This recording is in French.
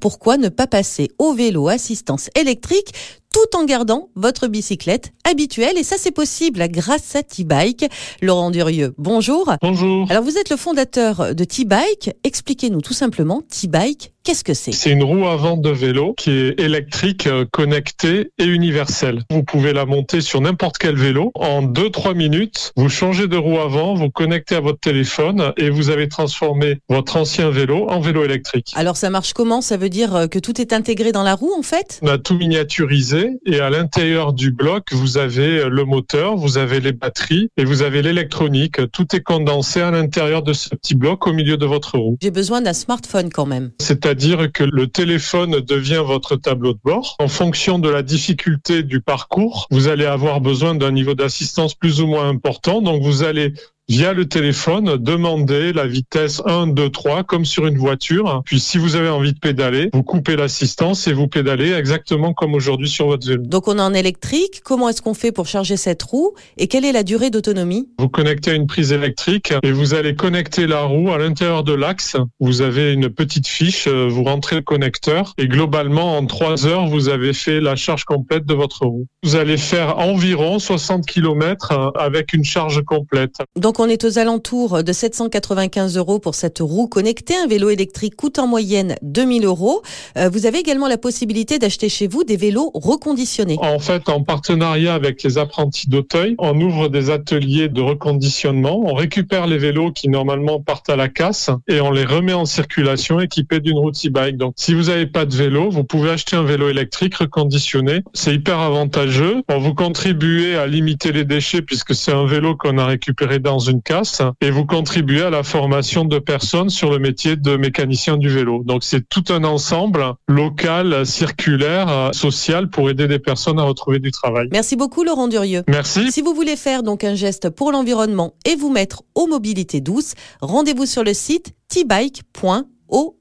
Pourquoi ne pas passer au vélo assistance électrique tout en gardant votre bicyclette habituelle? Et ça c'est possible grâce à T-Bike. Laurent Durieux, bonjour. Bonjour. Alors vous êtes le fondateur de T-Bike. Expliquez-nous tout simplement T-Bike, qu'est-ce que c'est? C'est une roue avant de vélo qui est électrique, euh, connectée et universelle. Vous pouvez la monter sur n'importe quel vélo. En 2-3 minutes, vous changez de roue avant, vous connectez à votre téléphone et vous avez transformé votre ancien vélo en vélo électrique. Alors ça marche comment? Ça veut dire euh, que tout est intégré dans la roue en fait? On a tout miniaturisé et à l'intérieur du bloc, vous avez le moteur, vous avez les batteries et vous avez l'électronique. Tout est condensé à l'intérieur de ce petit bloc au milieu de votre roue. J'ai besoin d'un smartphone quand même. C'est-à-dire que le téléphone devient votre tableau de bord. En fonction de la difficulté du parcours, vous allez avoir besoin d'un niveau d'assistance plus ou moins important. Donc vous allez via le téléphone, demandez la vitesse 1, 2, 3, comme sur une voiture. Puis si vous avez envie de pédaler, vous coupez l'assistance et vous pédalez exactement comme aujourd'hui sur votre vélo. Donc on est en électrique, comment est-ce qu'on fait pour charger cette roue et quelle est la durée d'autonomie? Vous connectez à une prise électrique et vous allez connecter la roue à l'intérieur de l'axe. Vous avez une petite fiche, euh, vous rentrez le connecteur et globalement en 3 heures, vous avez fait la charge complète de votre roue. Vous allez faire environ 60 km euh, avec une charge complète. Donc on est aux alentours de 795 euros pour cette roue connectée. Un vélo électrique coûte en moyenne 2000 euros. Euh, vous avez également la possibilité d'acheter chez vous des vélos reconditionnés. En fait, en partenariat avec les apprentis d'Auteuil, on ouvre des ateliers de reconditionnement. On récupère les vélos qui normalement partent à la casse et on les remet en circulation équipés d'une route e-bike. Donc, si vous n'avez pas de vélo, vous pouvez acheter un vélo électrique reconditionné. C'est hyper avantageux. On vous contribuez à limiter les déchets puisque c'est un vélo qu'on a récupéré dans une casse et vous contribuez à la formation de personnes sur le métier de mécanicien du vélo. Donc c'est tout un ensemble local, circulaire, social pour aider des personnes à retrouver du travail. Merci beaucoup Laurent Durieux. Merci. Si vous voulez faire donc un geste pour l'environnement et vous mettre aux mobilités douces, rendez-vous sur le site tbike.oo.